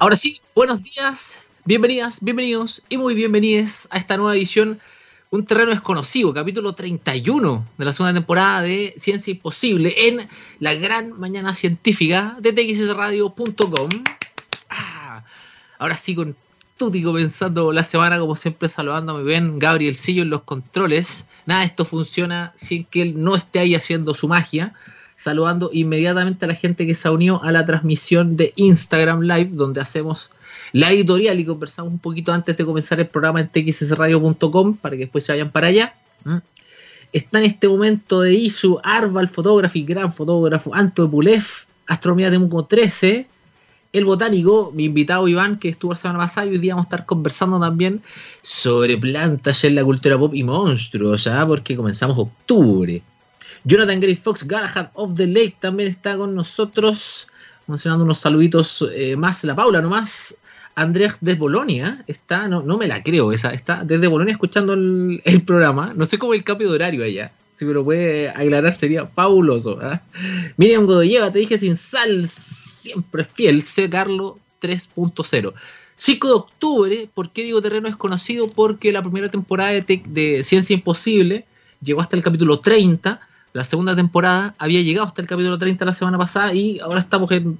Ahora sí, buenos días, bienvenidas, bienvenidos y muy bienvenidos a esta nueva edición, Un Terreno Desconocido, capítulo 31 de la segunda temporada de Ciencia Imposible en la gran mañana científica de txsradio.com. Ah, ahora sí, con Tuti comenzando la semana, como siempre, saludando muy bien Gabrielcillo en los controles. Nada, esto funciona sin que él no esté ahí haciendo su magia saludando inmediatamente a la gente que se ha unido a la transmisión de Instagram Live, donde hacemos la editorial y conversamos un poquito antes de comenzar el programa en txsradio.com para que después se vayan para allá. ¿Mm? Está en este momento de Isu, Arval Photography, gran fotógrafo, Anto Pulev, Astronomía Temuco 13, el botánico, mi invitado Iván, que estuvo la semana pasada, y hoy día vamos a estar conversando también sobre plantas en la cultura pop y monstruos, ¿ya? porque comenzamos octubre. Jonathan Gray Fox, Galahad of the Lake también está con nosotros, mencionando unos saluditos eh, más, la Paula nomás. Andrés de Bolonia está, no, no me la creo esa, está desde Bolonia escuchando el, programa. No sé cómo el cambio de horario allá. Si me lo puede aclarar sería fabuloso. ¿ah? Miriam Godoyeva, te dije sin sal, siempre fiel, C. Carlo 3.0. 5 de octubre, ¿por qué digo terreno desconocido? Porque la primera temporada de, de Ciencia Imposible llegó hasta el capítulo 30 la segunda temporada había llegado hasta el capítulo 30 la semana pasada y ahora estamos en...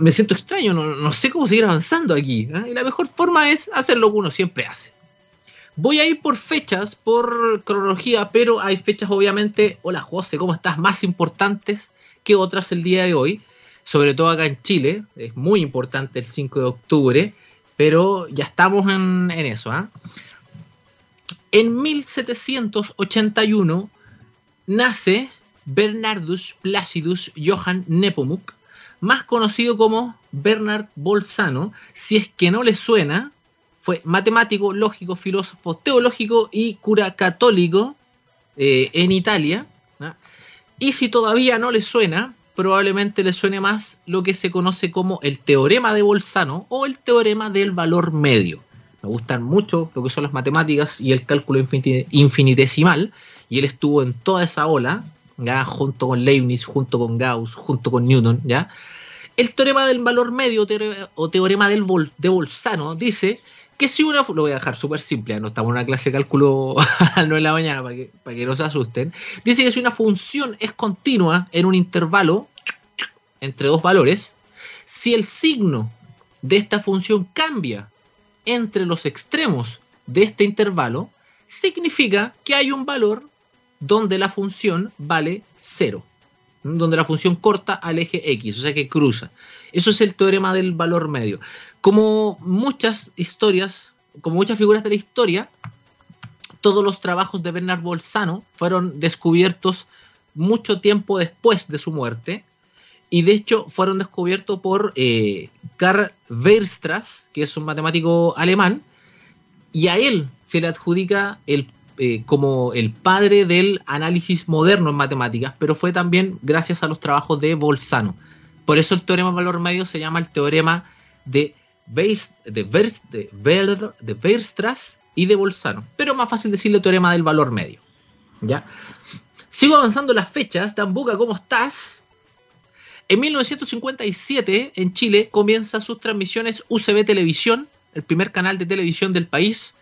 me siento extraño, no, sé cómo seguir avanzando aquí. ¿eh? Y la mejor forma es hacer lo que uno siempre hace. Voy a ir por fechas, por cronología, pero hay fechas obviamente, hola José, ¿cómo estás? Más importantes que otras el día de hoy, sobre todo acá en Chile, es muy importante el 5 de octubre, pero ya estamos en, eso. ¿eh? En 1781 nace Bernardus Placidus Johann Nepomuk, más conocido como Bernard Bolzano, si es que no le suena, fue matemático, lógico, filósofo, teológico y cura católico eh, en Italia. Y si todavía no le suena, probablemente le suene más lo que se conoce como el teorema de Bolzano o el teorema del valor medio. Me gustan mucho lo que son las matemáticas y el cálculo infinitesimal y él estuvo en toda esa ola, ¿ya? junto con Leibniz, junto con Gauss, junto con Newton, ¿ya? El teorema del valor medio o teorema de Bolzano dice que si una... Lo voy a dejar súper simple, no estamos en una clase de cálculo a 9 de la mañana para que, para que no se asusten. Dice que si una función es continua en un intervalo entre dos valores, si el signo de esta función cambia entre los extremos de este intervalo, significa que hay un valor donde la función vale 0, donde la función corta al eje X, o sea que cruza. Eso es el teorema del valor medio. Como muchas historias, como muchas figuras de la historia, todos los trabajos de Bernard Bolzano fueron descubiertos mucho tiempo después de su muerte y de hecho fueron descubiertos por eh, Karl Weierstrass, que es un matemático alemán, y a él se le adjudica el eh, como el padre del análisis moderno en matemáticas, pero fue también gracias a los trabajos de Bolzano. Por eso el teorema de valor medio se llama el teorema de, Weierstrass y de Bolzano, pero más fácil decirlo teorema del valor medio. ¿ya? Sigo avanzando las fechas. Tambuca, ¿cómo estás? En 1957, en Chile, comienza sus transmisiones UCB Televisión, el primer canal de televisión del país,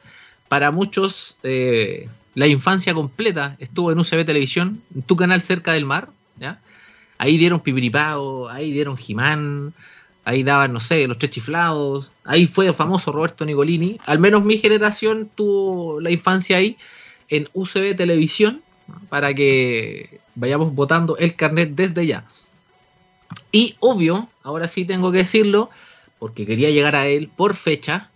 para muchos eh, la infancia completa estuvo en UCB Televisión, en tu canal cerca del mar. Ahí dieron Pipiripao, ahí dieron Jimán, ahí daban, no sé, los tres chiflados, ahí fue famoso Roberto Nicolini, al menos mi generación tuvo la infancia ahí en UCB Televisión, para que vayamos votando el carnet desde ya. Y obvio, ahora sí tengo que decirlo, porque quería llegar a él por fecha,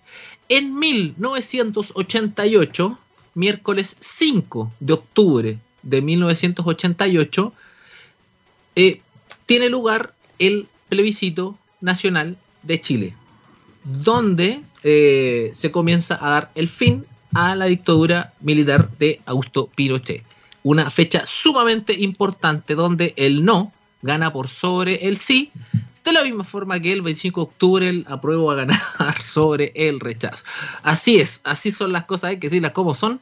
en 1988, miércoles 5 de octubre de 1988, eh, tiene lugar el plebiscito nacional de Chile, donde eh, se comienza a dar el fin a la dictadura militar de Augusto Pinochet. Una fecha sumamente importante donde el no gana por sobre el sí, de la misma forma que el 25 de octubre el apruebo a ganar sobre el rechazo. Así es, así son las cosas, hay que decirlas como son.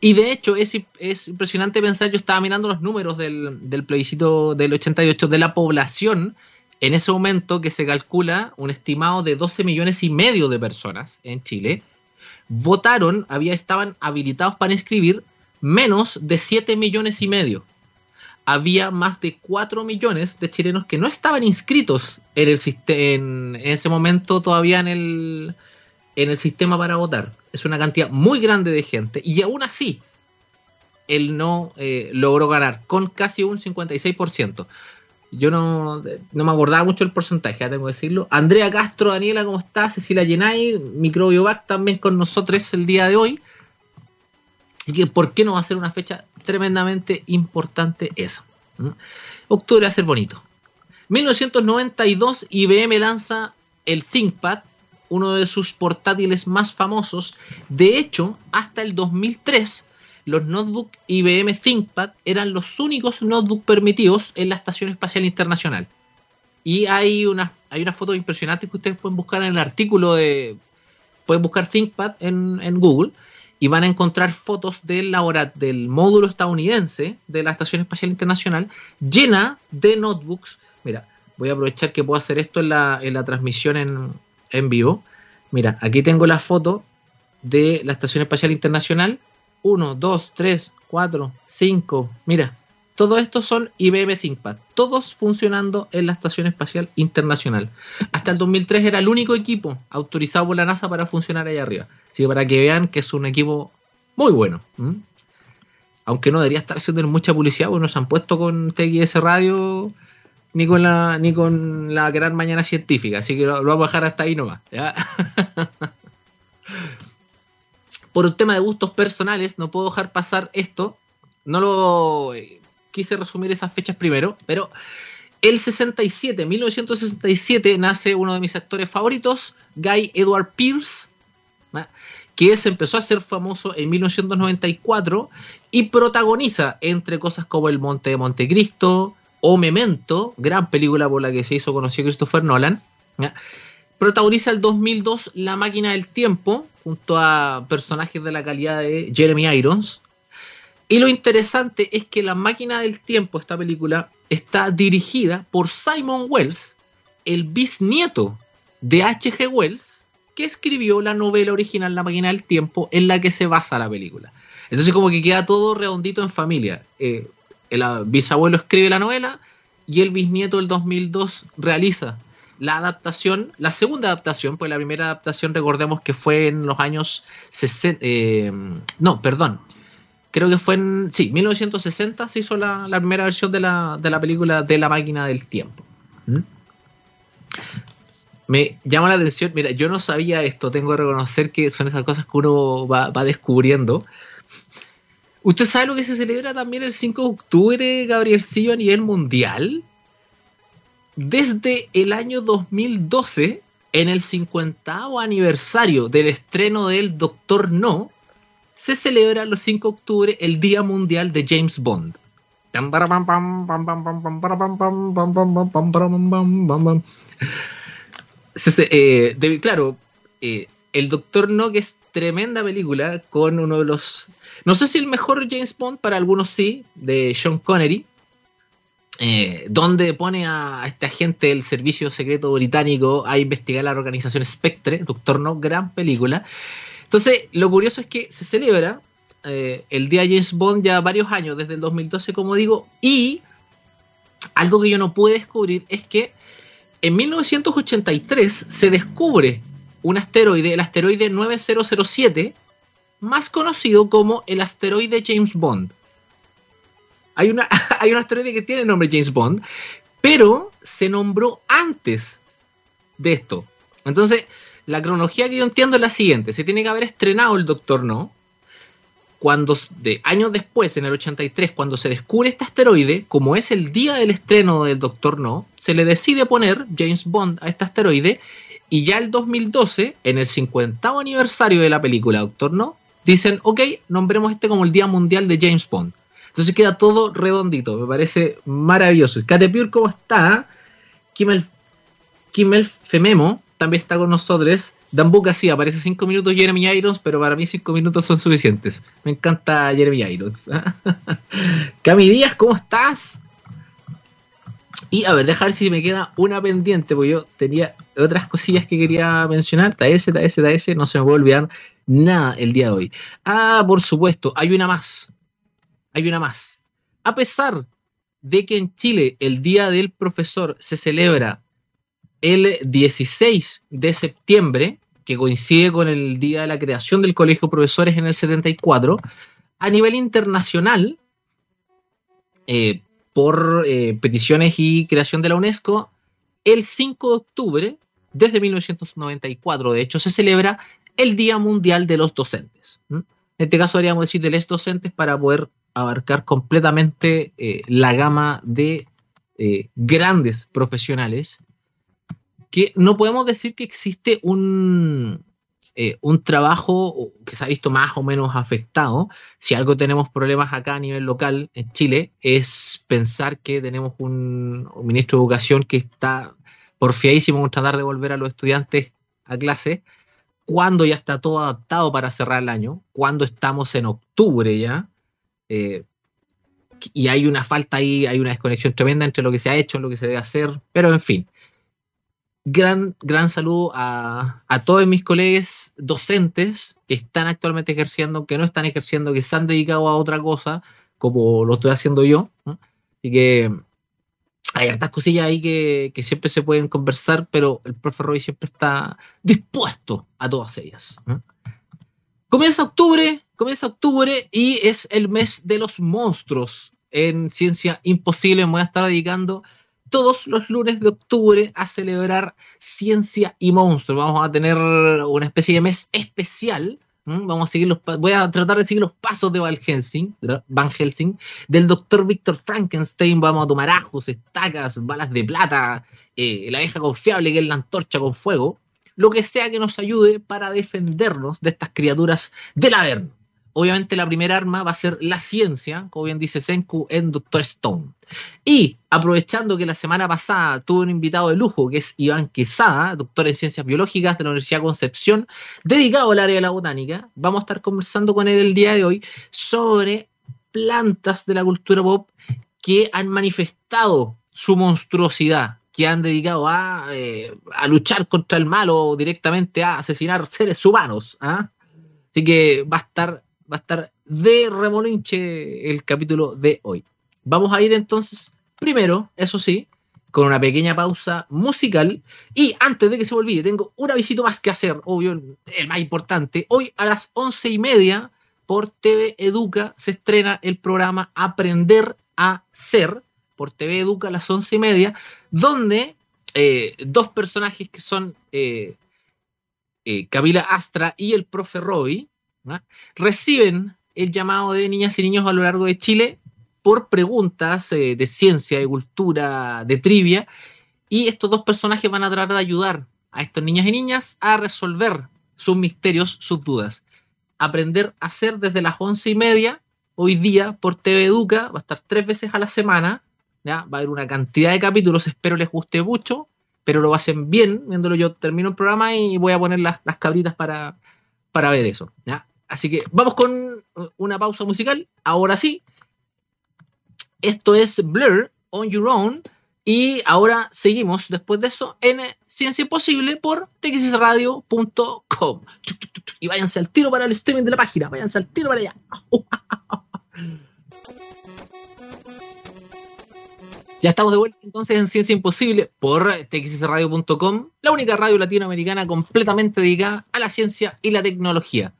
Y de hecho es, es impresionante pensar, yo estaba mirando los números del, plebiscito del 88 de la población en ese momento que se calcula un estimado de 12 millones y medio de personas en Chile, votaron, había, estaban habilitados para inscribir menos de 7 millones y medio. Había más de 4 millones de chilenos que no estaban inscritos en, el, en, en ese momento todavía en el, en el sistema para votar. Es una cantidad muy grande de gente y aún así él no eh, logró ganar con casi un 56%. Yo no, no me acordaba mucho el porcentaje, ya tengo que decirlo. Andrea Castro, Daniela, ¿cómo estás? Cecilia Yenay, Microbiovac también con nosotros el día de hoy. Y que, ¿por qué no va a ser una fecha tremendamente importante eso? Octubre va a ser bonito. 1992, IBM lanza el ThinkPad, uno de sus portátiles más famosos. De hecho, hasta el 2003 los notebooks IBM ThinkPad eran los únicos notebooks permitidos en la Estación Espacial Internacional. Y hay unas hay una fotos impresionantes que ustedes pueden buscar en el artículo de... Pueden buscar ThinkPad en, Google y van a encontrar fotos del, del módulo estadounidense de la Estación Espacial Internacional llena de notebooks. Mira, voy a aprovechar que puedo hacer esto en la, en la transmisión en, en vivo. Mira, aquí tengo la foto de la Estación Espacial Internacional 1, 2, 3, 4, 5. Mira, todos estos son IBM ThinkPad, todos funcionando en la Estación Espacial Internacional. Hasta el 2003 era el único equipo autorizado por la NASA para funcionar allá arriba. Así que para que vean que es un equipo muy bueno. Aunque no debería estar haciendo mucha publicidad, porque no se han puesto con TXS Radio ni con la ni con la gran mañana científica. Así que lo, vamos a dejar hasta ahí nomás. por un tema de gustos personales, no puedo dejar pasar esto. No lo eh, quise resumir esas fechas primero, pero el 67, 1967, nace uno de mis actores favoritos, Guy Edward Pierce, que se empezó a ser famoso en 1994 y protagoniza entre cosas como El Monte de Montecristo o Memento, gran película por la que se hizo conocido Christopher Nolan. Protagoniza el 2002 La Máquina del Tiempo, junto a personajes de la calidad de Jeremy Irons. Y lo interesante es que La máquina del tiempo, esta película, está dirigida por Simon Wells, el bisnieto de H.G. Wells, que escribió la novela original La máquina del tiempo en la que se basa la película. Entonces como que queda todo redondito en familia. Eh, el bisabuelo escribe la novela y el bisnieto del 2002 realiza la adaptación, la segunda adaptación, pues la primera adaptación recordemos que fue en los años 60, eh, no, perdón, creo que fue en, sí, 1960 se hizo la, primera versión de la, de la, película de la máquina del tiempo. ¿Mm? Me llama la atención, mira, yo no sabía esto, tengo que reconocer que son esas cosas que uno va, va descubriendo. ¿Usted sabe lo que se celebra también el 5 de octubre, Gabrielcillo, a nivel mundial? desde el año 2012, en el 50 aniversario del estreno del Doctor No, se celebra el 5 de octubre el Día Mundial de James Bond. claro, el Doctor No, que es tremenda película, con uno de los. No sé si el mejor James Bond, para algunos sí, de Sean Connery eh, donde pone a este agente del servicio secreto británico a investigar la organización Spectre, Doctor No, gran película. Entonces, lo curioso es que se celebra eh, el día James Bond ya varios años, desde el 2012, como digo, y algo que yo no pude descubrir es que en 1983 se descubre un asteroide, el asteroide 9007, más conocido como el asteroide James Bond. Hay, una, hay un asteroide que tiene el nombre James Bond, pero se nombró antes de esto. Entonces, la cronología que yo entiendo es la siguiente: se tiene que haber estrenado el Doctor No. Cuando, años después, en el 83, cuando se descubre este asteroide, como es el día del estreno del Doctor No, se le decide poner James Bond a este asteroide. Y ya el 2012, en el 50 aniversario de la película Doctor No, dicen, ok, nombremos este como el Día Mundial de James Bond. Entonces queda todo redondito, me parece maravilloso. Catepure, ¿cómo está? Kimmel, Kimmel Fememo también está con nosotros. Dambuca sí, aparece 5 minutos Jeremy Irons, pero para mí 5 minutos son suficientes. Me encanta Jeremy Irons. Cami Díaz, ¿cómo estás? Y a ver, dejar si me queda una pendiente, porque yo tenía otras cosillas que quería mencionar. TS, TS, TS, no se me puede olvidar nada el día de hoy. Ah, por supuesto, hay una más. Hay una más. A pesar de que en Chile el Día del Profesor se celebra el 16 de septiembre, que coincide con el día de la creación del Colegio de Profesores en el 74, a nivel internacional, eh, por eh, peticiones y creación de la UNESCO, el 5 de octubre, desde 1994, de hecho, se celebra el Día Mundial de los Docentes. En este caso, deberíamos decir de los docentes para poder abarcar completamente eh, la gama de grandes profesionales que no podemos decir que existe un, eh, un trabajo que se ha visto más o menos afectado. Si algo tenemos problemas acá a nivel local en Chile, es pensar que tenemos un, ministro de Educación que está porfiadísimo en tratar de volver a los estudiantes a clase, cuando ya está todo adaptado para cerrar el año, cuando estamos en octubre ya, eh, y hay una falta ahí, hay una desconexión tremenda entre lo que se ha hecho, lo que se debe hacer, pero en fin, gran, gran saludo a, todos mis colegas docentes que están actualmente ejerciendo, que no están ejerciendo, que se han dedicado a otra cosa, como lo estoy haciendo yo. Así que hay hartas cosillas ahí que, siempre se pueden conversar, pero el profe Roy siempre está dispuesto a todas ellas. Comienza octubre, comienza octubre y es el mes de los monstruos en Ciencia Imposible. Me voy a estar dedicando todos los lunes de octubre a celebrar Ciencia y Monstruos. Vamos a tener una especie de mes especial. Vamos a seguir los voy a tratar de seguir los pasos de Van Helsing, del doctor Víctor Frankenstein. Vamos a tomar ajos, estacas, balas de plata, eh, la vieja confiable que es la antorcha con fuego. Lo que sea que nos ayude para defendernos de estas criaturas del Averno. Obviamente la primera arma va a ser la ciencia, como bien dice Senku en Doctor Stone. Y aprovechando que la semana pasada tuve un invitado de lujo, que es Iván Quesada, doctor en ciencias biológicas de la Universidad de Concepción, dedicado al área de la botánica, vamos a estar conversando con él el día de hoy sobre plantas de la cultura pop que han manifestado su monstruosidad, que han dedicado a, eh, luchar contra el mal o directamente a asesinar seres humanos. ¿ah? Así que va a estar va a estar de remolinche el capítulo de hoy. Vamos a ir entonces, primero, eso sí, con una pequeña pausa musical. Y antes de que se me olvide, tengo un avisito más que hacer, obvio, el más importante. Hoy a las once y media por TV Educa se estrena el programa Aprender a Ser, por TV Educa a las once y media, donde eh, dos personajes que son eh, eh, Camila Astra y el profe Reciben el llamado de niñas y niños a lo largo de Chile por preguntas eh, de ciencia, de cultura, de trivia, y estos dos personajes van a tratar de ayudar a estos niñas y niñas a resolver sus misterios, sus dudas. Aprender a hacer desde las once y media, hoy día por TV Educa, va a estar tres veces a la semana, ¿ya? va a haber una cantidad de capítulos, espero les guste mucho, pero lo hacen bien, viéndolo yo termino el programa y voy a poner las, las cabritas para, para ver eso. ¿ya? Así que vamos con una pausa musical. Ahora sí. Esto es Blur on Your Own. Y ahora seguimos después de eso en Ciencia Imposible por txradio.com. Y váyanse al tiro para el streaming de la página. Váyanse al tiro para allá. Ya estamos de vuelta entonces en Ciencia Imposible por txradio.com, la única radio latinoamericana completamente dedicada a la ciencia y la tecnología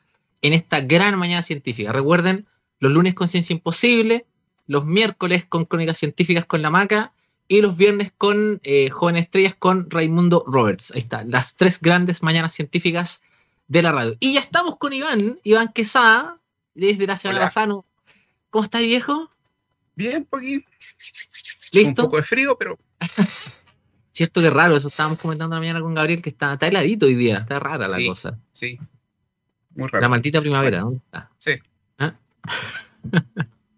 en esta gran mañana científica. Recuerden, los lunes con Ciencia Imposible, los miércoles con Crónicas Científicas con la Maca y los viernes con eh, Joven Estrellas con Raimundo Roberts. Ahí está, las tres grandes mañanas científicas de la radio. Y ya estamos con Iván, Iván Quesada, desde la ciudad de Bazano. ¿Cómo estás, viejo? Bien, por aquí. ¿Listo? Un poco de frío, pero. Cierto que raro, eso estábamos comentando la mañana con Gabriel, que está, está heladito hoy día, está rara la cosa. Sí, la maldita primavera, ¿dónde está? Sí. ¿Ah?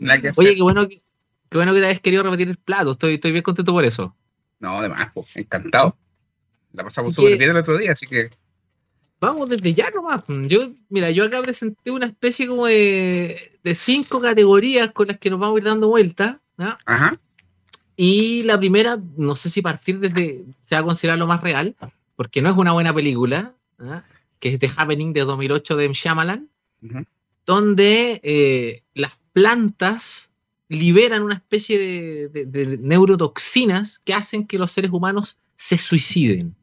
Oye, qué bueno, que, qué bueno que te hayas querido repetir el plato. Estoy, estoy bien contento por eso. No, además, pues, encantado. La pasamos súper bien el otro día, así que. Vamos desde ya nomás. Yo, mira, yo acá presenté una especie como de, de cinco categorías con las que nos vamos a ir dando vuelta. Ajá. Y la primera, no sé si partir desde, se va a considerar lo más real, porque no es una buena película, ¿ah? Que es The Happening de 2008 de M. Shyamalan, donde eh, las plantas liberan una especie de, de- de neurotoxinas que hacen que los seres humanos se suiciden.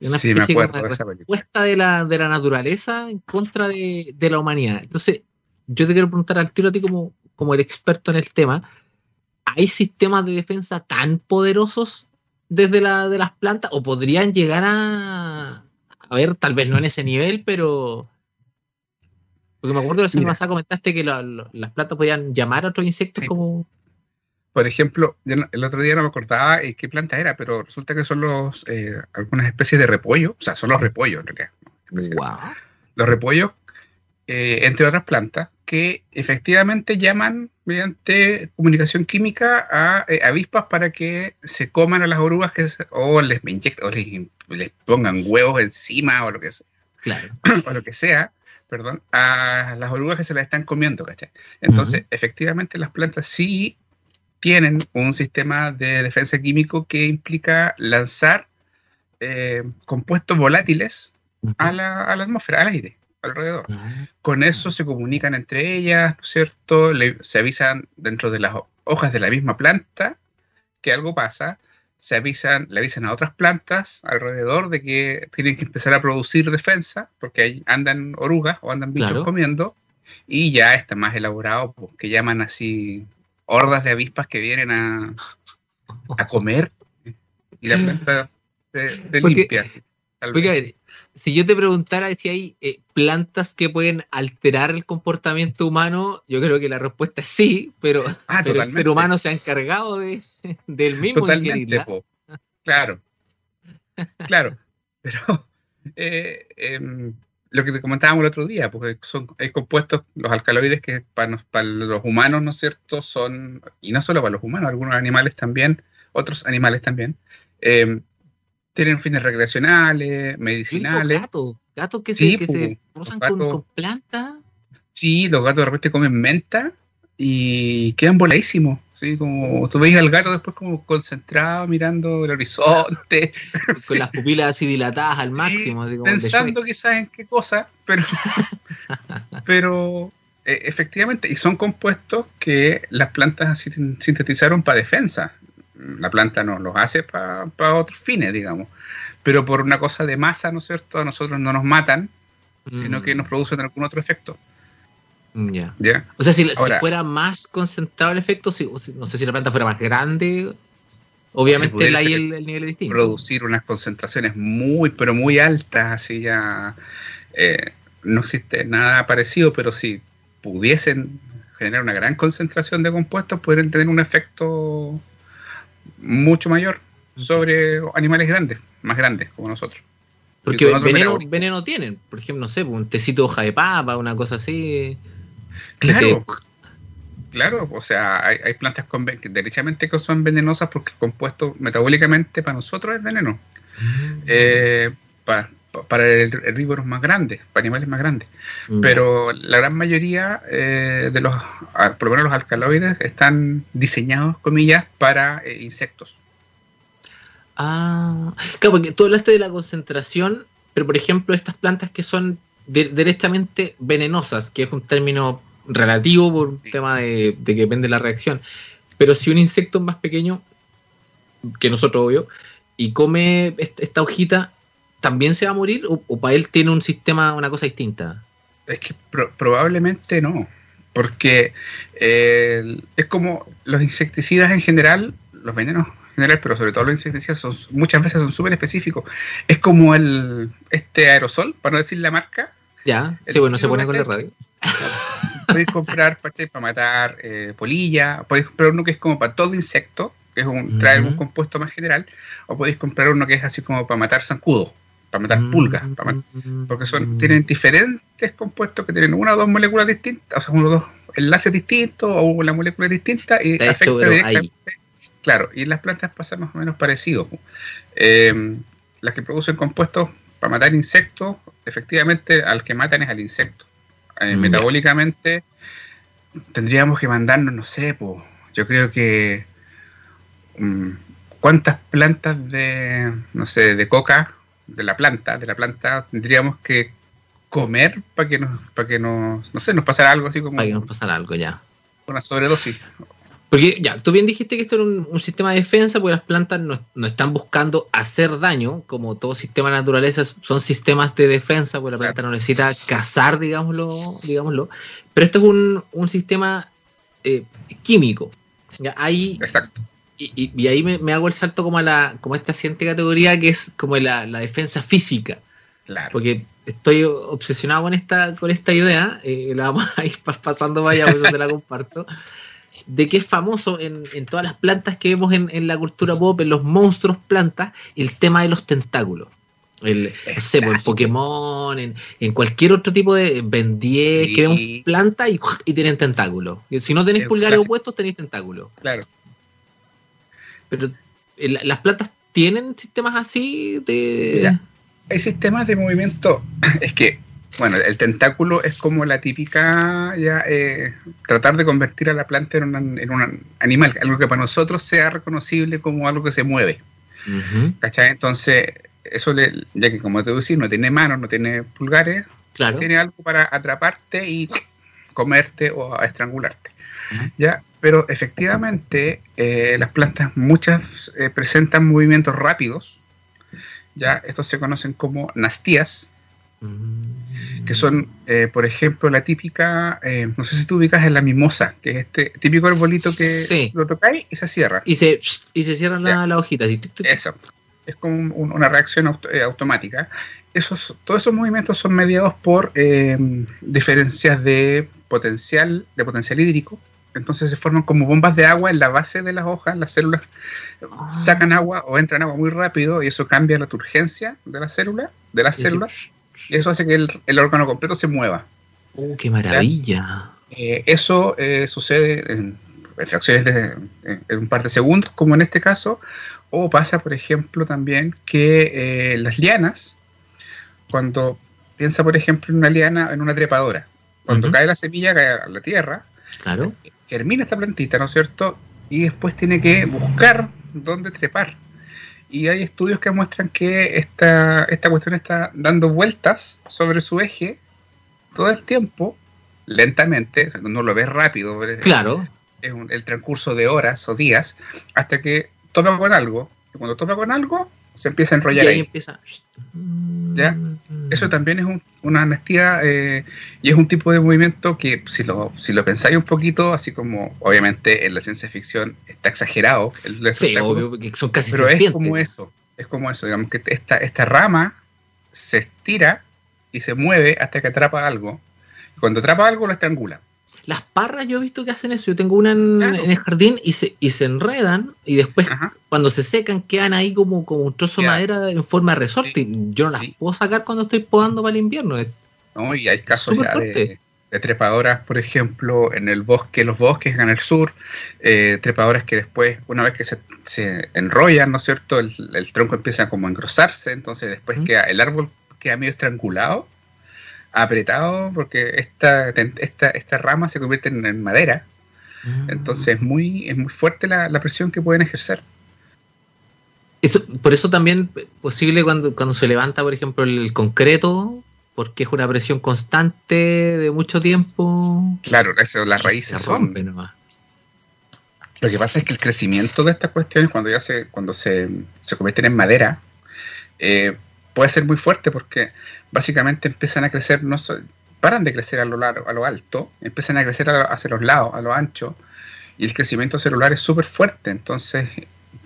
Una Sí, me especie acuerdo como de esa respuesta de la, de la naturaleza en contra de, de la humanidad. Entonces, yo te quiero preguntar al tiro a ti como, como el experto en el tema, ¿hay sistemas de defensa tan poderosos desde la de las plantas o podrían llegar a, a ver, tal vez no en ese nivel, pero... Porque me acuerdo de la semana pasada comentaste que la- la- las plantas podían llamar a otros insectos Sí. como... Por ejemplo, el otro día no me acordaba eh, qué planta era, pero resulta que son los eh, algunas especies de repollo, o sea, son los repollos en realidad. de-. Los repollos, eh, entre otras plantas, que efectivamente llaman mediante comunicación química a eh, avispas para que se coman a las orugas que se- o les inyecten, o les, les pongan huevos encima o lo que sea. Claro. o lo que sea, perdón, a las orugas que se las están comiendo, ¿cachai? Entonces, efectivamente, las plantas sí tienen un sistema de defensa químico que implica lanzar eh, compuestos volátiles a la, a la atmósfera, al aire, alrededor. Con eso se comunican entre ellas, ¿no es cierto? Le- se avisan dentro de las ho- hojas de la misma planta que algo pasa, se avisan, le avisan a otras plantas alrededor de que tienen que empezar a producir defensa, porque ahí andan orugas o andan bichos Claro. comiendo, y ya está más elaborado, pues, que llaman así hordas de avispas que vienen a, a comer, y la planta se, limpia. así, si yo te preguntara si hay eh, plantas que pueden alterar el comportamiento humano, yo creo que la respuesta es sí, pero, Ah, pero el ser humano se ha encargado de, del mismo Totalmente. Claro. Claro. Pero eh, em, lo que te comentábamos el otro día, porque son, hay compuestos, los alcaloides que para, nos- para los humanos, ¿no es cierto? Son, y no solo para los humanos, algunos animales también, otros animales también, em, tienen fines recreacionales, medicinales. gatos, gatos que Sí, se, que se cruzan con, gatos. con plantas. Sí, los gatos de repente comen menta y quedan voladísimos. ¿sí? Como tú veis al gato después como concentrado mirando el horizonte, con las pupilas así dilatadas al máximo, así como pensando quizás en qué cosa, pero, pero eh, efectivamente, y son compuestos que las plantas sin- sintetizaron para defensa. La planta no los hace para otros fines, digamos. Pero por una cosa de masa, ¿no es cierto? A nosotros no nos matan, sino Mm, que nos producen algún otro efecto. mm, ya. ¿Ya? O sea, si, si fuera más concentrado el efecto, si- si- no sé si la planta fuera más grande, obviamente pudiera ahí el nivel es distinto. producir unas concentraciones muy, pero muy altas, así ya eh, no existe nada parecido, pero si pudiesen generar una gran concentración de compuestos, podrían tener un efecto mucho mayor sobre animales grandes, más grandes como nosotros. Porque veneno, veneno tienen. Por ejemplo, no sé, un tecito de hoja de papa, una cosa así. Claro, claro, o sea, hay, hay plantas con, que derechamente que son venenosas porque el compuesto metabólicamente para nosotros es veneno. Eh, pa- pa- para el herbívoros más grandes, para animales más grandes. Ya. pero la gran mayoría eh, de los, por lo menos los alcaloides, están diseñados, comillas, para eh, insectos. Ah, claro, porque tú hablaste de la concentración, pero por ejemplo, estas plantas que son de- directamente venenosas, que es un término relativo por un Sí. tema de, de que depende de la reacción. Pero si un insecto es más pequeño que nosotros, obvio, y come est- esta hojita, ¿también se va a morir? ¿O, o para él tiene un sistema, una cosa distinta? Es que pro- probablemente no, porque eh, es como los insecticidas en general, los venenos en general, pero sobre todo los insecticidas son, muchas veces son súper específicos. Es como el este aerosol, para no decir la marca, Ya, sí, El bueno, se pone con la radio. podéis comprar ¿cachai? para matar eh, polilla, podéis comprar uno que es como para todo insecto, que es un, trae Ujú. un compuesto más general, o podéis comprar uno que es así como para matar zancudos, para matar pulgas, para mat- porque son, Mm. tienen diferentes compuestos que tienen una o dos moléculas distintas, o sea, uno o dos enlaces distintos, o la molécula distinta, y afecta directamente. Claro, y en las plantas pasa más o menos parecido. Eh, las que producen compuestos para matar insectos, efectivamente al que matan es al insecto. Eh, Mm, metabólicamente tendríamos que mandarnos, no sé, po, yo creo que mm, cuántas plantas de, no sé, de coca, de la planta, de la planta, tendríamos que comer para que nos, para que nos, no sé, nos pasara algo así como... Para que nos pasara algo, ya. Una sobredosis. Porque ya, tú bien dijiste que esto era un, sistema de defensa, porque las plantas no, están buscando hacer daño, como todo sistema de naturaleza son sistemas de defensa, porque la planta no necesita cazar, digámoslo, digámoslo. Pero esto es un, un sistema eh, químico. Ya, ahí, Exacto. Y, y, ahí me, hago el salto como a la, como esta siguiente categoría que es como la, la defensa física. Claro. Porque estoy obsesionado con esta, con esta idea, eh, la vamos a ir pasando vaya, pues te la comparto, de que es famoso en, en todas las plantas que vemos en, en, la cultura pop, en los monstruos plantas, el tema de los tentáculos. El, no sé, pues, en Pokémon, en, en, cualquier otro tipo de Ben 10 que vemos plantas y, y, tienen tentáculos. Si no tenéis pulgares opuestos, tenéis tentáculos. Claro. Pero las plantas tienen sistemas así de hay sistemas de movimiento, es que, bueno, el tentáculo es como la típica, ya, eh, tratar de convertir a la planta en, en, un animal, algo que para nosotros sea reconocible como algo que se mueve. ¿Cachai? Entonces, eso, le, ya que como te decís, no tiene manos, no tiene pulgares, tiene algo para atraparte y comerte o estrangularte. ¿Ya? Pero efectivamente, eh, las plantas muchas eh, presentan movimientos rápidos, ya estos se conocen como nastías, mm. que son, eh, por ejemplo, la típica, no sé si tú ubicas en la mimosa, que es este típico arbolito que lo tocáis y se cierra. Y se, y se cierran las la hojitas. Eso, es como una reacción automática. Esos, todos esos movimientos son mediados por diferencias de potencial, de potencial hídrico, entonces se forman como bombas de agua en la base de las hojas, las células ah. sacan agua o entran agua muy rápido y eso cambia la turgencia de las células, de las células, y eso hace que el, órgano completo se mueva. ¡Oh, qué maravilla! Eh, eso eh, sucede en, fracciones de en un par de segundos, como en este caso, o pasa, por ejemplo, también que eh, las lianas, cuando piensa, por ejemplo, en una liana, en una trepadora, cuando cae la semilla, cae a la tierra, claro germina esta plantita, ¿no es cierto? Y después tiene que buscar dónde trepar. Y hay estudios que muestran que esta, esta cuestión está dando vueltas sobre su eje todo el tiempo, lentamente, no lo ves rápido, claro. es el transcurso de horas o días, hasta que topa con algo. Y cuando topa con algo, se empieza a enrollar y ahí. Empieza. ¿Ya? Eso también es una amnistía eh, y es un tipo de movimiento que, si lo, si lo pensáis un poquito, así como obviamente en la ciencia ficción está exagerado, el sí, obvio, son casi pero es como eso, es como eso, digamos que esta, esta rama se estira y se mueve hasta que atrapa algo. Cuando atrapa algo lo estrangula. Las parras yo he visto que hacen eso. Yo tengo una en, el jardín y se, y se enredan y después cuando se secan quedan ahí como, como un trozo de madera en forma de resorte. Yo no las puedo sacar cuando estoy podando para el invierno. no, y hay casos de, trepadoras, por ejemplo, en el bosque, los bosques en el sur, eh, trepadoras que después, una vez que se, se enrollan, ¿no es cierto? El, tronco empieza como a engrosarse, entonces después queda, el árbol queda medio estrangulado apretado porque esta, esta, esta rama se convierte en, madera. Mm. Entonces es muy, es muy fuerte la, presión que pueden ejercer. Eso, por eso también posible cuando, cuando se levanta, por ejemplo, el concreto, porque es una presión constante de mucho tiempo. Claro, eso, las raíces se rompen nomás. Lo que pasa es que el crecimiento de estas cuestiones, cuando ya se, cuando se, se convierten en madera, eh, puede ser muy fuerte porque básicamente empiezan a crecer, no paran de crecer a lo, largo, a lo alto, empiezan a crecer hacia los lados, a lo ancho, y el crecimiento celular es súper fuerte, entonces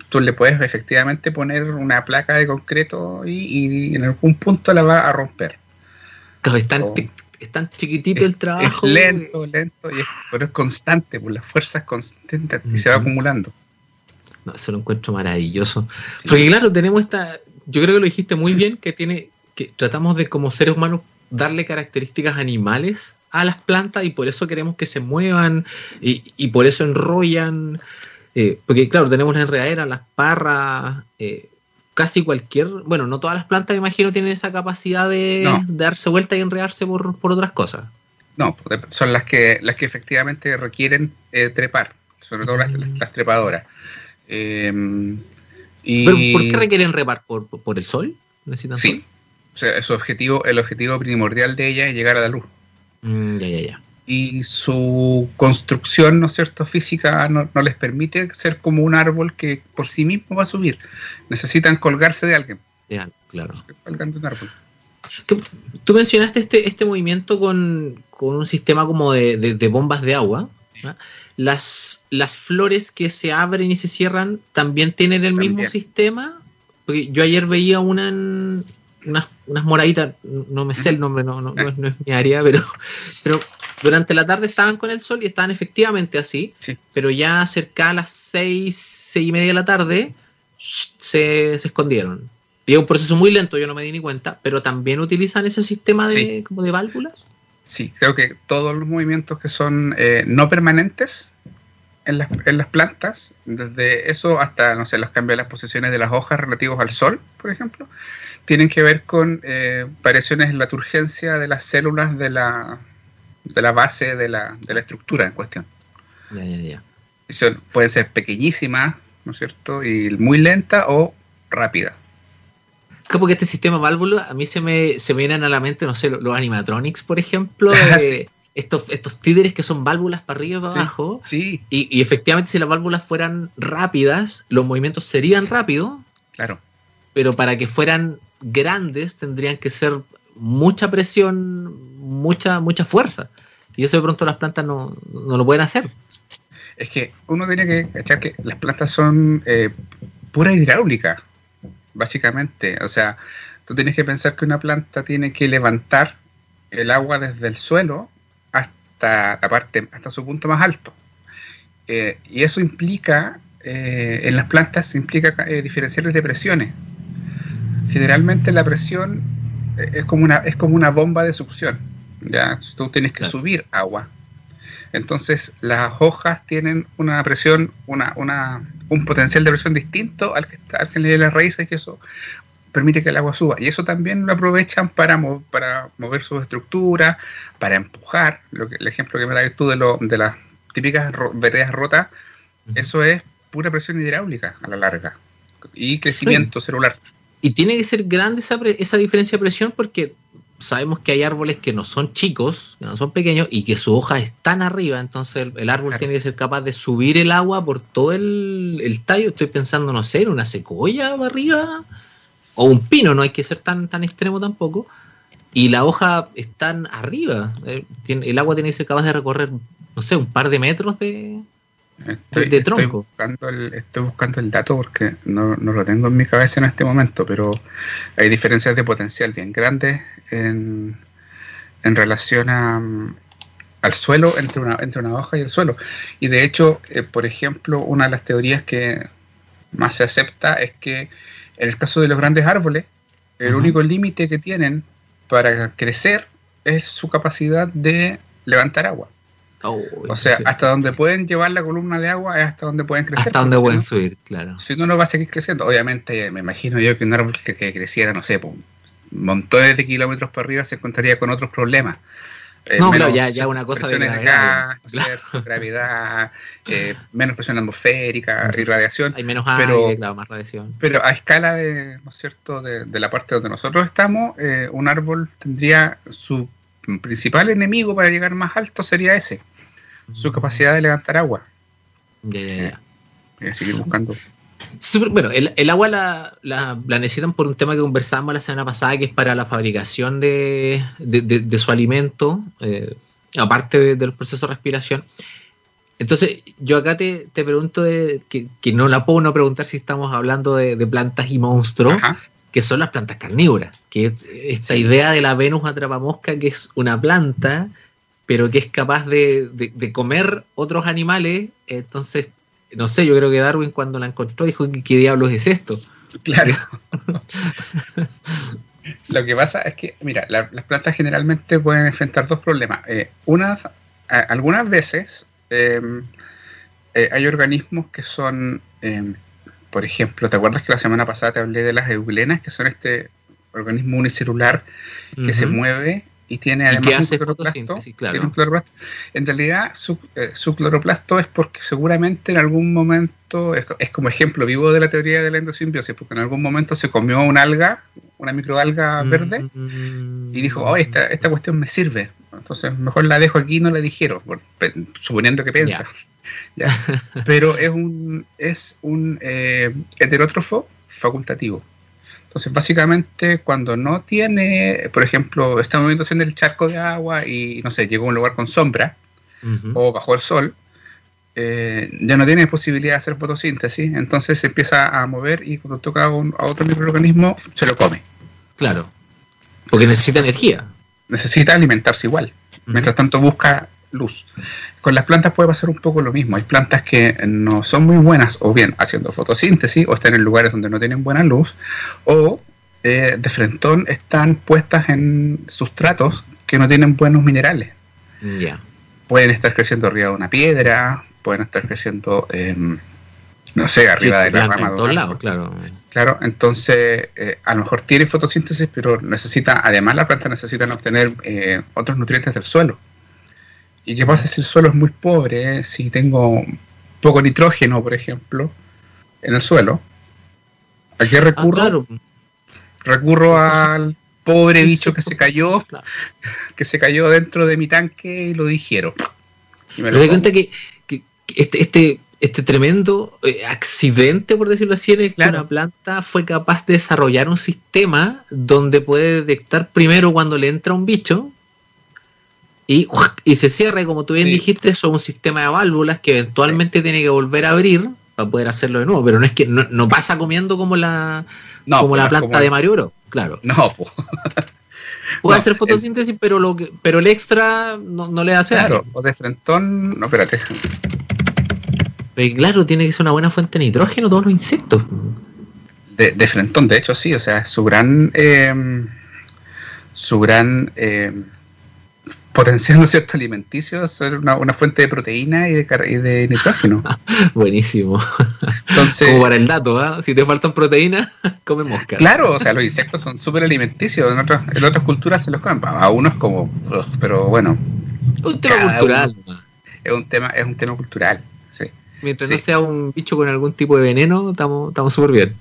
tú le puedes efectivamente poner una placa de concreto y, en algún punto la va a romper. es, tan, chiquitito el trabajo. Es lento, lento, y pero es constante, por pues las fuerzas constantes y se va acumulando. No, eso lo encuentro maravilloso. Porque claro, tenemos esta, yo creo que lo dijiste muy bien, que tiene, que tratamos de como seres humanos darle características animales a las plantas y por eso queremos que se muevan y, por eso enrollan. Eh, porque claro, tenemos las enredaderas, las parras, eh, casi cualquier, bueno, no todas las plantas me imagino tienen esa capacidad de, darse vuelta y enredarse por, otras cosas. No, son las que las que efectivamente requieren eh, trepar. sobre todo las, las trepadoras. ¿Pero por qué requieren repar? ¿Por, por el sol? ¿Necesitan sí. O sea, su objetivo, el objetivo primordial de ella es llegar a la luz. Mm, ya, ya, ya. Y su construcción, ¿no es cierto?, física no, les permite ser como un árbol que por sí mismo va a subir. Necesitan colgarse de alguien. Ya, claro. Colgando un árbol. Tú mencionaste este, este movimiento con, un sistema como de, bombas de agua. Las, las flores que se abren y se cierran también tienen el mismo sistema. Porque yo ayer veía una unas, unas moraditas, no me sé el nombre, no, no, es, mi área, pero, pero durante la tarde estaban con el sol y estaban efectivamente así, pero ya cerca a las seis, seis y media de la tarde se, se escondieron. Y es un proceso muy lento, yo no me di ni cuenta, pero también utilizan ese sistema de, como de válvulas. Sí, creo que todos los movimientos que son eh, no permanentes en las, en las, plantas, desde eso hasta, no sé, los cambios de las posiciones de las hojas relativos al sol, por ejemplo, tienen que ver con eh, variaciones en la turgencia de las células de la, de la base de la, de la estructura en cuestión. Ya, ya, ya. Eso puede ser pequeñísima, ¿no es cierto? Y muy lenta o rápida porque este sistema válvula a mí se me, se me vienen a la mente, no sé, los animatronics, por ejemplo, ah, estos, estos títeres que son válvulas para arriba y para abajo. Sí. Y, efectivamente, si las válvulas fueran rápidas, los movimientos serían rápidos. Claro. Pero para que fueran grandes, tendrían que ser mucha presión, mucha, mucha fuerza. Y eso de pronto las plantas no, lo pueden hacer. Es que uno tiene que cachar que las plantas son eh, pura hidráulica básicamente. O sea, tú tienes que pensar que una planta tiene que levantar el agua desde el suelo hasta la parte, hasta su punto más alto. Eh, y eso implica, eh, en las plantas, implica eh, diferenciales de presiones. Generalmente la presión es como una, es como una bomba de succión. ¿ya? Tú tienes que subir agua. Entonces las hojas tienen una presión, una, una, un potencial de presión distinto al que, está, al que le las raíces y eso permite que el agua suba. Y eso también lo aprovechan para, para mover sus estructuras, para empujar. Lo que, el ejemplo que me das tú de, lo, de las típicas veredas rotas, eso es pura presión hidráulica a la larga y crecimiento celular. Y tiene que ser grande esa, esa diferencia de presión porque sabemos que hay árboles que no son chicos, que no son pequeños y que sus hojas están arriba, entonces el, árbol tiene que ser capaz de subir el agua por todo el, tallo. Estoy pensando, no sé, en una secoya arriba o un pino, no hay que ser tan, tan extremo tampoco. Y la hoja están arriba, eh, el agua tiene que ser capaz de recorrer, no sé, un par de metros de, Estoy, de tronco. buscando, el, estoy buscando el dato porque no, lo tengo en mi cabeza en este momento, pero hay diferencias de potencial bien grandes en, relación a, al suelo, entre una, entre una hoja y el suelo. Y de hecho, eh, por ejemplo, una de las teorías que más se acepta es que en el caso de los grandes árboles, el único límite que tienen para crecer es su capacidad de levantar agua o sea, hasta donde pueden llevar la columna de agua es hasta donde pueden crecer. Hasta donde pueden subir, claro. Si no, no va a seguir creciendo. Obviamente, me imagino yo que un árbol que, creciera, no sé, montones de kilómetros para arriba se encontraría con otros problemas. Eh, no, menos, ya, ya una cosa de gravedad, gravedad eh, menos presión atmosférica, irradiación. Hay menos aire, pero, claro, más radiación. Pero a escala de, ¿no es cierto?, de, de la parte donde nosotros estamos, eh, un árbol tendría su principal enemigo para llegar más alto sería ese su capacidad de levantar agua. Ya, ya, ya. seguir buscando. Bueno, el, agua la, la, necesitan por un tema que conversamos la semana pasada, que es para la fabricación de, su alimento, eh, aparte del proceso de respiración. Entonces, yo acá te, pregunto, que, no la puedo no preguntar si estamos hablando de, plantas y monstruos, que son las plantas carnívoras, que es esta idea de la Venus atrapamosca, que es una planta pero que es capaz de, comer otros animales. Entonces, no sé, yo creo que Darwin cuando la encontró dijo, ¿qué, diablos es esto? Claro. Lo que pasa es que, mira, las plantas generalmente pueden enfrentar dos problemas. Eh, unas, algunas veces em, eh, hay organismos que son, em, por ejemplo, ¿te acuerdas que la semana pasada te hablé de las euglenas, que son este organismo unicelular que se mueve y tiene además hace un cloroplasto? Claro. tiene un cloroplasto. En realidad, su, eh, su cloroplasto es porque seguramente en algún momento, es, es como ejemplo vivo de la teoría de la endosimbiosis, porque en algún momento se comió una alga, una microalga verde, Mm. y dijo, oh, esta, esta cuestión me sirve. Entonces, mejor la dejo aquí y no la por- pe- suponiendo que piensa. Pero es un, es un eh, heterótrofo facultativo. Entonces, básicamente, cuando no tiene, por ejemplo, está moviéndose en el charco de agua y, no sé, llegó a un lugar con sombra o bajo el sol, eh, ya no tiene posibilidad de hacer fotosíntesis, entonces se empieza a mover y cuando toca a, un- a otro microorganismo, se lo come. Claro. Porque necesita energía. Necesita alimentarse igual. Mientras tanto busca luz. Con las plantas puede pasar un poco lo mismo. Hay plantas que no son muy buenas o bien haciendo fotosíntesis o están en lugares donde no tienen buena luz o eh, de frentón están puestas en sustratos que no tienen buenos minerales. Ya. Pueden estar creciendo arriba de una piedra, pueden estar creciendo, em, no sé, arriba Sí, de la rama. en de todos lados, claro. Claro, entonces eh, a lo mejor tiene fotosíntesis, pero necesita, además las plantas necesitan obtener eh, otros nutrientes del suelo. ¿Y qué pasa si el suelo es muy pobre? eh? Si tengo poco nitrógeno, por ejemplo, en el suelo. ¿A qué Ah, recurro? claro. Recurro al pobre bicho que se cayó, Claro. que se cayó dentro de mi tanque y lo digiero. Y me como. cuenta que, este, este, este tremendo eh, accidente, por decirlo así, en el que una planta fue capaz de desarrollar un sistema donde puede detectar primero cuando le entra un bicho y, y se cierra, como tú bien Sí. dijiste, es un sistema de válvulas que eventualmente tiene que volver a abrir para poder hacerlo de nuevo, pero no es que no, no pasa comiendo como la, No, como pues la no es planta como- de Mario Bros, claro. No, pues, Puede No, hacer fotosíntesis, pero lo que, pero el extra no, no le hace claro. O de frentón, no, espérate. Pero claro, tiene que ser una buena fuente de nitrógeno todos los insectos. De, de frentón, de hecho, sí, o sea, su gran eh, su gran eh, potencial, ¿no es cierto?, alimenticio es ser una, una fuente de proteína y de, y de nitrógeno. Buenísimo. Entonces, Como para el dato, ¿ah? Si te faltan proteínas, come mosca. claro, o sea, los insectos son súper alimenticios, en, otras en otras culturas se los comen, a unos como, pero bueno, Un tema cultural. es un tema, es un tema cultural, sí. Mientras Sí. no sea un bicho con algún tipo de veneno, estamos estamos súper bien.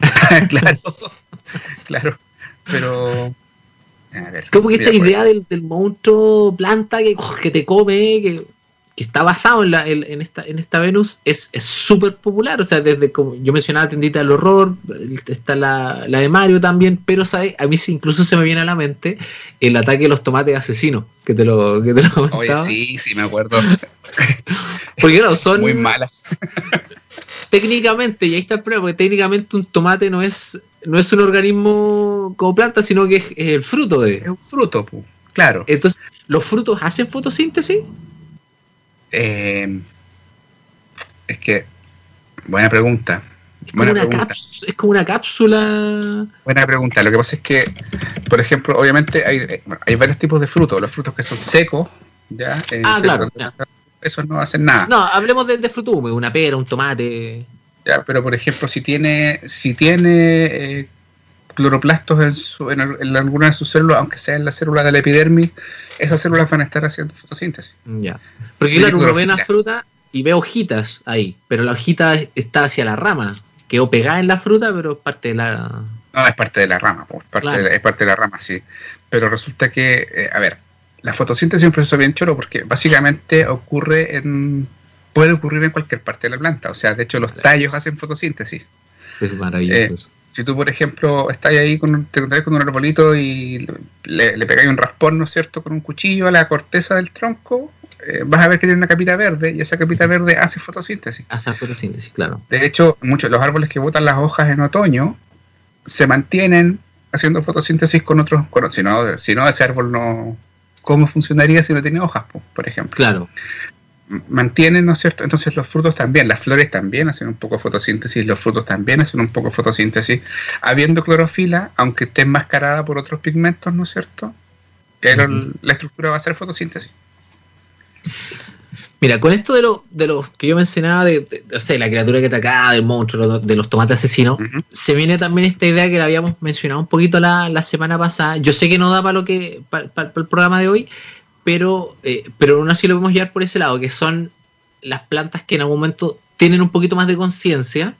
claro, claro, pero... A ver, Como que esta idea del, del monstruo planta que, que te come, que, que está basado en, la, en, en esta, en esta Venus, es es súper popular. O sea, desde como yo mencionaba Tendita del Horror, está la, la de Mario también, pero ¿sabes? a mí incluso se me viene a la mente el ataque de los tomates asesinos, que te lo, que te lo Oye, sí, sí, me acuerdo. Porque no, son Muy malas. técnicamente, y ahí está el problema, porque técnicamente un tomate no es, no es un organismo como planta, sino que es, es el fruto de. Es un fruto, pu, claro. Entonces, ¿los frutos hacen fotosíntesis? Eh, es que, buena pregunta. Es como, Buena una pregunta. es como una cápsula. Buena pregunta. Lo que pasa es que, por ejemplo, obviamente hay, hay varios tipos de frutos. Los frutos que son secos, ¿ya? Eh, Ah, claro, ya. Esos no hacen nada. No, hablemos de, de fruto húmedo, una pera, un tomate. ¿ya? Pero, por ejemplo, si tiene, si tiene eh, cloroplastos en, su- en, al- en alguna de sus células, aunque sea en la célula de la epidermis, esas células van a estar haciendo fotosíntesis. Ya. Porque Sí, claro, uno ve una fruta y ve hojitas ahí, pero la hojita está hacia la rama. Quedó pegada en la fruta, pero es parte de la. No, es parte de la rama, pues, parte Claro. de la- es parte de la rama, sí. Pero resulta que, eh, a ver, la fotosíntesis es un proceso bien choro porque básicamente ocurre en. puede ocurrir en cualquier parte de la planta. O sea, de hecho, los tallos hacen fotosíntesis. Sí, es maravilloso Eh. Si tú, por ejemplo, estás ahí con te encontrás con un arbolito y le, le pegáis un raspón, ¿no es cierto?, con un cuchillo a la corteza del tronco, eh, vas a ver que tiene una capita verde y esa capita verde hace fotosíntesis. Hacen fotosíntesis, claro. De hecho, muchos los árboles que botan las hojas en otoño se mantienen haciendo fotosíntesis con otros. Con, si, no, si no, ese árbol no. ¿Cómo funcionaría si no tiene hojas, po, por ejemplo? Claro. Mantienen, ¿no es cierto? Entonces los frutos también, las flores también hacen un poco fotosíntesis, los frutos también hacen un poco fotosíntesis. Habiendo clorofila, aunque esté enmascarada por otros pigmentos, ¿no es cierto? Ujú. La estructura va a ser fotosíntesis. Mira, con esto de lo, de los que yo mencionaba, de, la criatura que te acaba, del monstruo, de los tomates asesinos, se viene también esta idea que la habíamos mencionado un poquito la, semana pasada. Yo sé que no da para lo que para, el programa de hoy, pero, eh, pero aún así lo podemos llevar por ese lado, que son las plantas que en algún momento tienen un poquito más de conciencia.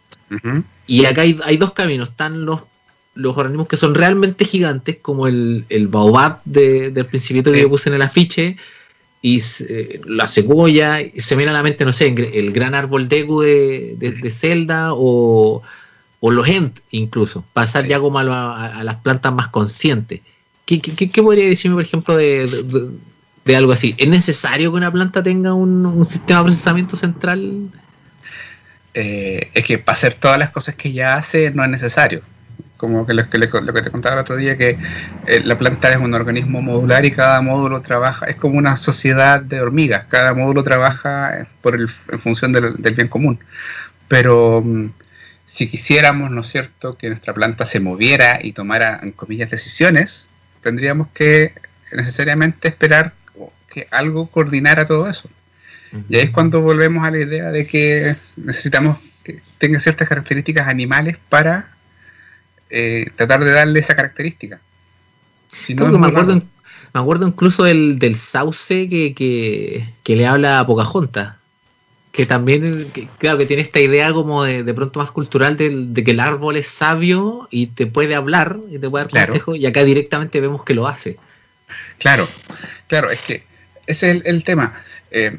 Y acá hay, dos caminos. Están los, los organismos que son realmente gigantes, como el, el baobab del principito que yo puse en el afiche, y la cebolla, y se viene a la mente, no sé, el gran árbol Deku de, de, Zelda o, o, los Ent incluso, pasar ya como a, las plantas más conscientes. ¿Qué, qué, podría decirme, por ejemplo, de, de, algo así? ¿Es necesario que una planta tenga un, sistema de procesamiento central? Eh, es que para hacer todas las cosas que ya hace no es necesario como que lo, que te contaba el otro día, que eh, la planta es un organismo modular y cada módulo trabaja, es como una sociedad de hormigas, cada módulo trabaja eh, por en función del, bien común. Pero mm, si quisiéramos, ¿no es cierto?, que nuestra planta se moviera y tomara, en comillas, decisiones, tendríamos que necesariamente esperar que algo coordinara todo eso. Y ahí es cuando volvemos a la idea de que necesitamos que tenga ciertas características animales para eh, tratar de darle esa característica. Si no, me, acuerdo, me acuerdo incluso del, del sauce que, que, le habla a Pocahontas. Que también, claro, que tiene esta idea como de, de pronto más cultural de, que el árbol es sabio y te puede hablar y te puede dar consejos, y acá directamente vemos que lo hace. Claro, claro, es que ese es el, tema. Eh,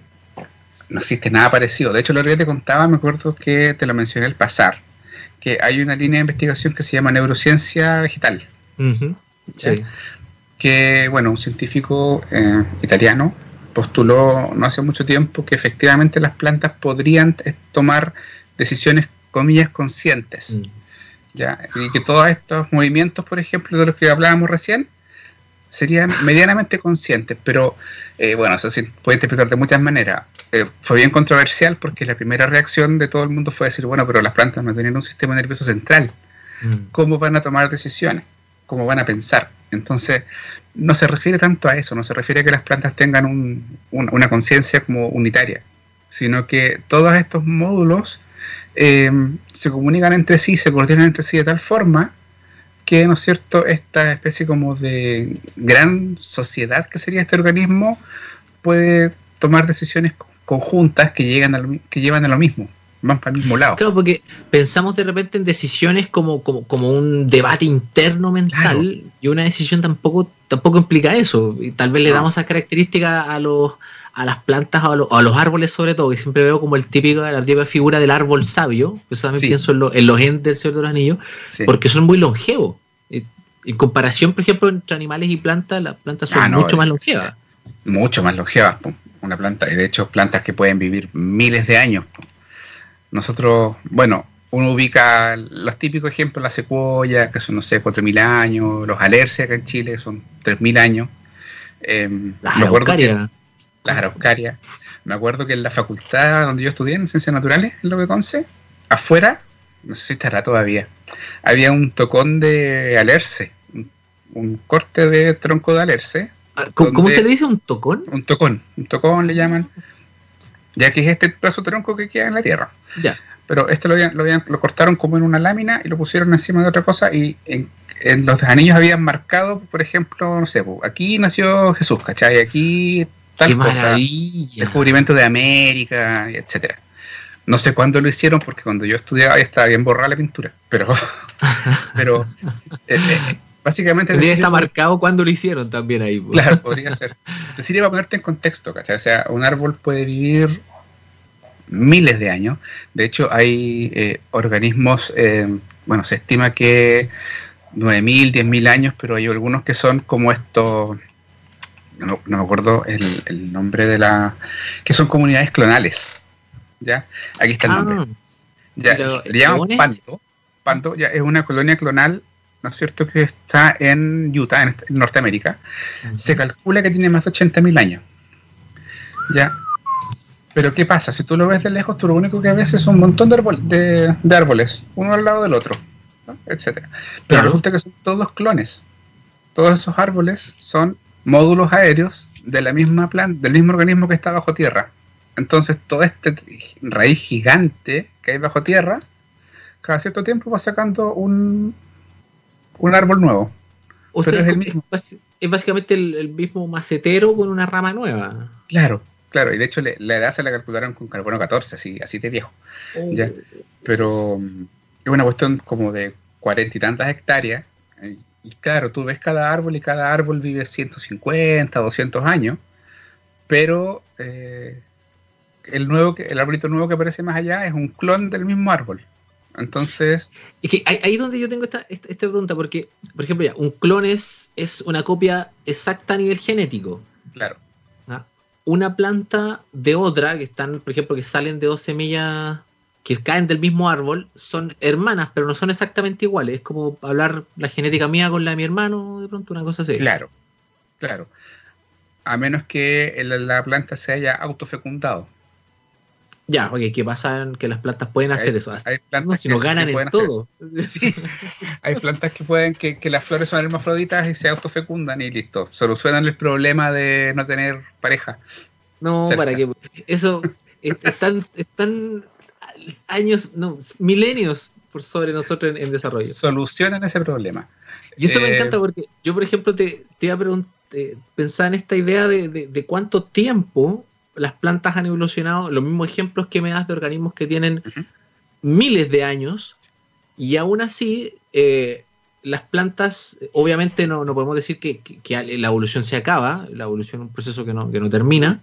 no existe nada parecido. De hecho, lo que te contaba, me acuerdo que te lo mencioné el pasar que hay una línea de investigación que se llama neurociencia vegetal. Que, bueno, un científico eh, italiano postuló no hace mucho tiempo que efectivamente las plantas podrían tomar decisiones, comillas, conscientes. Mm. ¿ya? Y que todos estos movimientos, por ejemplo, de los que hablábamos recién, serían medianamente conscientes, pero eh, bueno, eso se puede interpretar de muchas maneras. Eh, fue bien controversial porque la primera reacción de todo el mundo fue decir, bueno, pero las plantas no tienen un sistema nervioso central. Mm. ¿Cómo van a tomar decisiones? ¿Cómo van a pensar? Entonces, no se refiere tanto a eso, no se refiere a que las plantas tengan una conciencia como unitaria, sino que todos estos módulos eh, se comunican entre sí, se coordinan entre sí de tal forma que, ¿no es cierto?, esta especie como de gran sociedad que sería este organismo puede tomar decisiones conjuntas que, llegan a que llevan a lo mismo, van para el mismo lado. Claro, porque pensamos de repente en decisiones como, como, un debate interno mental y una decisión tampoco, tampoco implica eso. Y tal vez le damos esa característica a los a las plantas o a, los árboles sobre todo, que siempre veo como el típico, la típica figura del árbol sabio, eso también pienso en, los entes del Señor de los Anillos, porque son muy longevos. En comparación, por ejemplo, entre animales y plantas, las plantas son ah, mucho más longevas. Mucho más longevas, una planta, y de hecho plantas que pueden vivir miles de años. Nosotros, bueno, uno ubica los típicos ejemplos, la secuoya, que son, no sé, 4.000 años, los alerces acá en Chile, que son 3.000 años. Eh, las araucarias las araucarias. Me acuerdo que en la facultad donde yo estudié en Ciencias Naturales, en lo que conce, afuera, no sé si estará todavía, había un tocón de alerce, un, corte de tronco de alerce. Ah, ¿Cómo, se le dice un tocón? Un tocón, un tocón le llaman, ya que es este plazo tronco que queda en la tierra. Ya. Pero este lo, lo, cortaron como en una lámina y lo pusieron encima de otra cosa y en, en los anillos habían marcado, por ejemplo, no sé, aquí nació Jesús, ¿cachai? Aquí tal Qué cosa, descubrimiento de América, etcétera. No sé cuándo lo hicieron, porque cuando yo estudiaba ya estaba bien borrada la pintura, pero, pero eh, eh, básicamente... Tendría está marcado cuándo lo hicieron también ahí. Claro, podría ser. Te sirve para ponerte en contexto, ¿cachai? O sea, un árbol puede vivir miles de años. De hecho, hay eh, organismos, bueno, se estima que 9.000, 10.000 años, pero hay algunos que son como estos no, me acuerdo el, nombre de la... que son comunidades clonales. ¿Ya? Aquí está el ah, nombre. Ya, le llaman Panto. Panto ya es una colonia clonal, ¿no es cierto?, que está en Utah, en, Norteamérica. Se calcula que tiene más de 80.000 años. ¿Ya? Pero ¿qué pasa? Si tú lo ves de lejos, tú lo único que ves es un montón de, de, árboles, uno al lado del otro, etcétera. Pero resulta que son todos clones. Todos esos árboles son módulos aéreos de la misma planta, del mismo organismo que está bajo tierra. Entonces, toda esta raíz gigante que hay bajo tierra, cada cierto tiempo va sacando un, un árbol nuevo. O sea, es, el mismo. es, básicamente el, mismo macetero con una rama nueva. Claro, claro. Y de hecho, la edad se la calcularon con carbono 14, así, así de viejo. Oh. Pero mm, es una cuestión como de cuarenta y tantas hectáreas. Y claro, tú ves cada árbol y cada árbol vive 150, 200 años. Pero eh, el, nuevo, el arbolito nuevo que aparece más allá es un clon del mismo árbol. Entonces. Es que ahí es donde yo tengo esta, esta, pregunta, porque, por ejemplo, ya, un clon es, es una copia exacta a nivel genético. Claro. ¿Ah? Una planta de otra, que están, por ejemplo, que salen de dos semillas que caen del mismo árbol, son hermanas, pero no son exactamente iguales. Es como hablar la genética mía con la de mi hermano, de pronto, una cosa así. Claro, claro. A menos que la planta se haya autofecundado. Ya, oye, ¿qué pasa? Que las plantas pueden hacer eso. Hay plantas si que, ganan en todo. hay plantas que pueden, que, las flores son hermafroditas y se autofecundan y listo. Solucionan el problema de no tener pareja. No, para qué. Eso están, están años, no, milenios por sobre nosotros en, desarrollo. Solucionan ese problema. Y eso me eh, encanta porque yo, por ejemplo, te, te iba a preguntar, pensar en esta idea de, de cuánto tiempo las plantas han evolucionado, los mismos ejemplos que me das de organismos que tienen miles de años, y aún así, eh, las plantas, obviamente no, podemos decir que, la evolución se acaba, la evolución es un proceso que no, termina,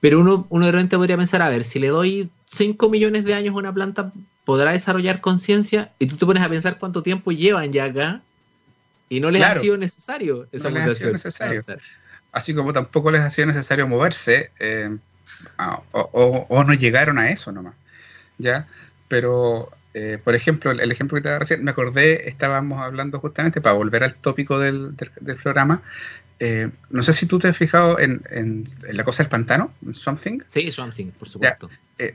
pero uno, uno de repente podría pensar, a ver, si le doy 5 millones de años a una planta, podrá desarrollar conciencia, y tú te pones a pensar cuánto tiempo llevan ya acá, y no les ha sido necesario esa no ha sido necesario. Así como tampoco les ha sido necesario moverse, eh, o, no llegaron a eso nomás, ¿ya? Pero, eh, por ejemplo, el, ejemplo que te daba recién, me acordé, estábamos hablando justamente, para volver al tópico del, programa, eh, no sé si tú te has fijado en, la cosa del pantano, en Something. Sí, Something, por supuesto.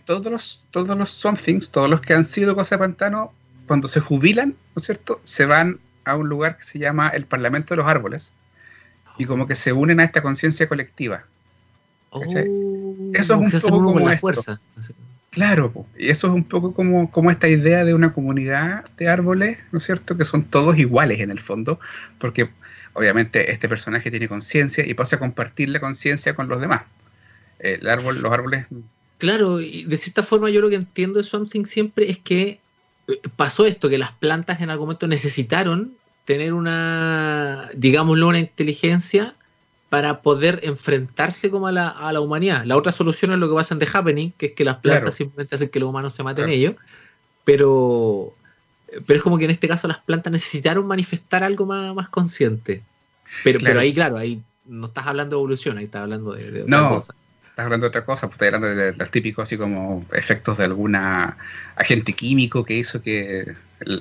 todos, los, todos los Somethings, todos los que han sido cosa de pantano, cuando se jubilan, ¿no es cierto?, se van a un lugar que se llama el Parlamento de los Árboles, y como que se unen a esta conciencia colectiva. Oh, eso es un poco como la fuerza. Claro, y eso es un poco como, como esta idea de una comunidad de árboles, ¿no es cierto? Que son todos iguales en el fondo, porque obviamente este personaje tiene conciencia y pasa a compartir la conciencia con los demás. El árbol, los árboles. Claro, y de cierta forma yo lo que entiendo de Something siempre es que eh, pasó esto, que las plantas en algún momento necesitaron tener una, digámoslo, una inteligencia para poder enfrentarse como a la, a la, humanidad. La otra solución es lo que pasa en The Happening, que es que las plantas simplemente hacen que los humanos se maten ellos, pero, pero es como que en este caso las plantas necesitaron manifestar algo más, más consciente. Pero, pero ahí, claro, ahí no estás hablando de evolución, ahí estás hablando de, otra no. cosa estás hablando de otra cosa, pues estás hablando del de, típico así como efectos de alguna agente químico que hizo que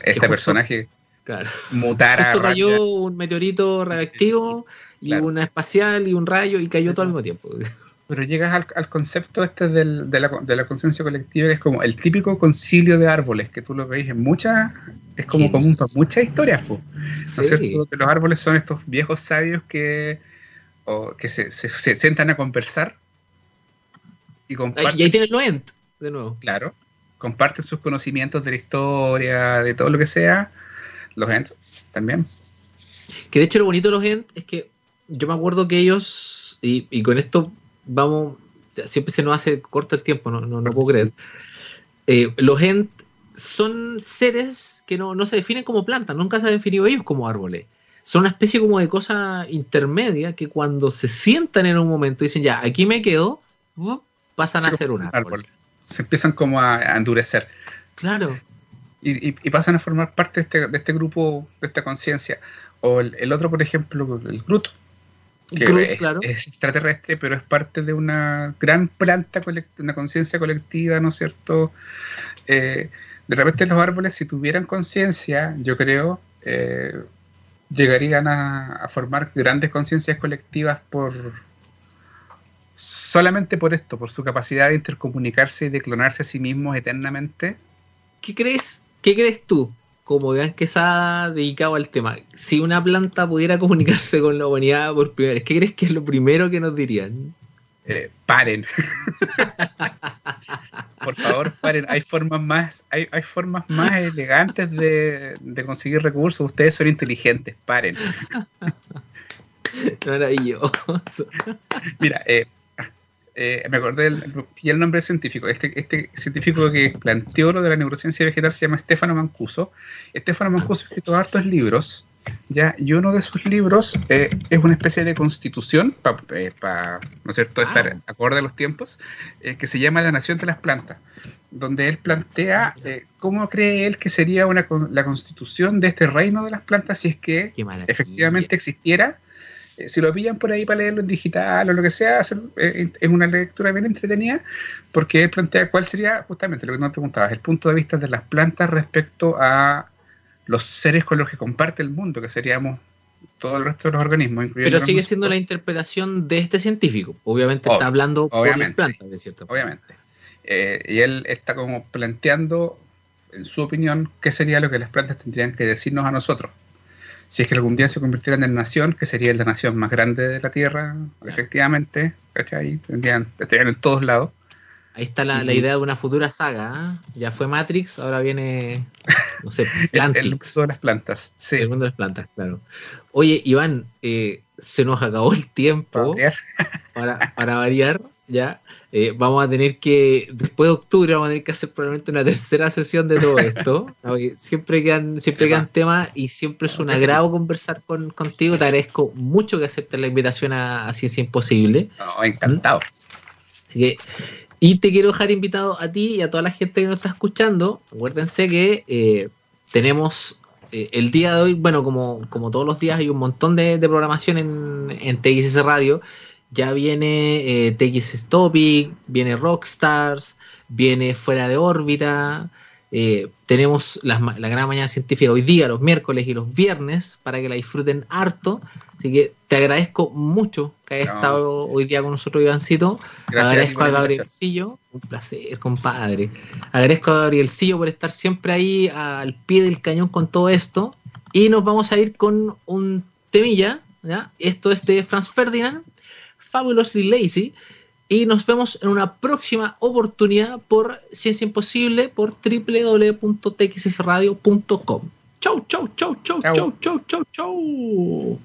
este personaje Claro. Mutar Esto cayó un meteorito reactivo y una espacial y un rayo y cayó todo al mismo tiempo. Pero llegas al, concepto este de, la, conciencia colectiva, que es como el típico concilio de árboles, que tú lo veis en muchas, es como común para muchas historias, ¿no es cierto? Que los árboles son estos viejos sabios que, que se, se, sientan a conversar y comparten. Y ahí tienes Ent, de nuevo. Claro, comparten sus conocimientos de la historia, de todo lo que sea, los Ent también. Que de hecho lo bonito de los Ent es que yo me acuerdo que ellos, y, con esto vamos, siempre se nos hace corto el tiempo, no, no, puedo creer. Eh, los Ent son seres que no, se definen como plantas, nunca se han definido ellos como árboles. Son una especie como de cosa intermedia que cuando se sientan en un momento y dicen, ya, aquí me quedo, pasan a ser un árbol. Se empiezan como a endurecer. Claro y, pasan a formar parte este, de este, grupo, de esta conciencia. O el, otro, por ejemplo, el Groot, que es, extraterrestre, pero es parte de una gran planta, una conciencia colectiva, ¿no es cierto? Eh, de repente los árboles, si tuvieran conciencia, yo creo, eh, llegarían a, formar grandes conciencias colectivas por solamente por esto, por su capacidad de intercomunicarse y de clonarse a sí mismos eternamente. ¿Qué crees ¿Qué crees tú, como vean que ha dedicado al tema, si una planta pudiera comunicarse con la humanidad por primera vez, ¿qué crees que es lo primero que nos dirían? eh, paren. Por favor, paren. Hay formas más, hay, hay formas más elegantes de, de, conseguir recursos. Ustedes son inteligentes, paren. Maravilloso. Mira, eh, eh, me acordé del, y el nombre científico. Este, este científico que planteó lo de la neurociencia vegetal se llama Stefano Mancuso. Stefano Mancuso ha escrito hartos libros, ¿ya? y uno de sus libros eh, es una especie de constitución, para eh, ¿no es cierto?, estar ah. acorde a los tiempos, eh, que se llama La Nación de las Plantas, donde él plantea cómo cree él que sería una, la constitución de este reino de las plantas si es que efectivamente existiera eh, si lo pillan por ahí para leerlo en digital o lo que sea, eh, es una lectura bien entretenida, porque él plantea cuál sería justamente lo que nos preguntabas, el punto de vista de las plantas respecto a los seres con los que comparte el mundo, que seríamos todo el resto de los organismos. Pero sigue siendo la interpretación de este científico. Obviamente está hablando por las plantas, de cierto Obviamente. Eh, y él está como planteando, en su opinión, qué sería lo que las plantas tendrían que decirnos a nosotros si es que algún día se convirtieran en nación, que sería la nación más grande de la Tierra, efectivamente, ¿cachai? Tendrían, estarían en todos lados. Ahí está la, idea de una futura saga. ¿eh? Ya fue Matrix, ahora viene, no sé, Plantix. el, mundo de las plantas, sí. El mundo de las plantas, claro. Oye, Iván, eh, se nos acabó el tiempo. Para, para variar, ya. Eh, vamos a tener que, después de octubre, vamos a tener que hacer probablemente una tercera sesión de todo esto. siempre quedan, siempre quedan temas y siempre es un agrado conversar con, contigo. Te agradezco mucho que aceptes la invitación a, Ciencia Imposible. encantado. y te quiero dejar invitado a ti y a toda la gente que nos está escuchando. Acuérdense que eh, tenemos eh, el día de hoy, bueno, como, como todos los días, hay un montón de, programación en, en TXS Radio ya viene eh, TX Topic, viene Rockstars, viene Fuera de órbita. Eh, tenemos la, gran mañana científica hoy día, los miércoles y los viernes, para que la disfruten harto. Así que te agradezco mucho que hayas estado hoy día con nosotros, Ivancito. agradezco a Gabrielcillo, un placer, compadre. Agradezco a Gabrielcillo por estar siempre ahí al pie del cañón con todo esto. Y nos vamos a ir con un temilla. ¿ya? Esto es de Franz Ferdinand Fabulously Lazy. Y nos vemos en una próxima oportunidad por Ciencia Imposible por www.txsradio.com. Chau, chau, chau, chau, chau, chau, chau, chau.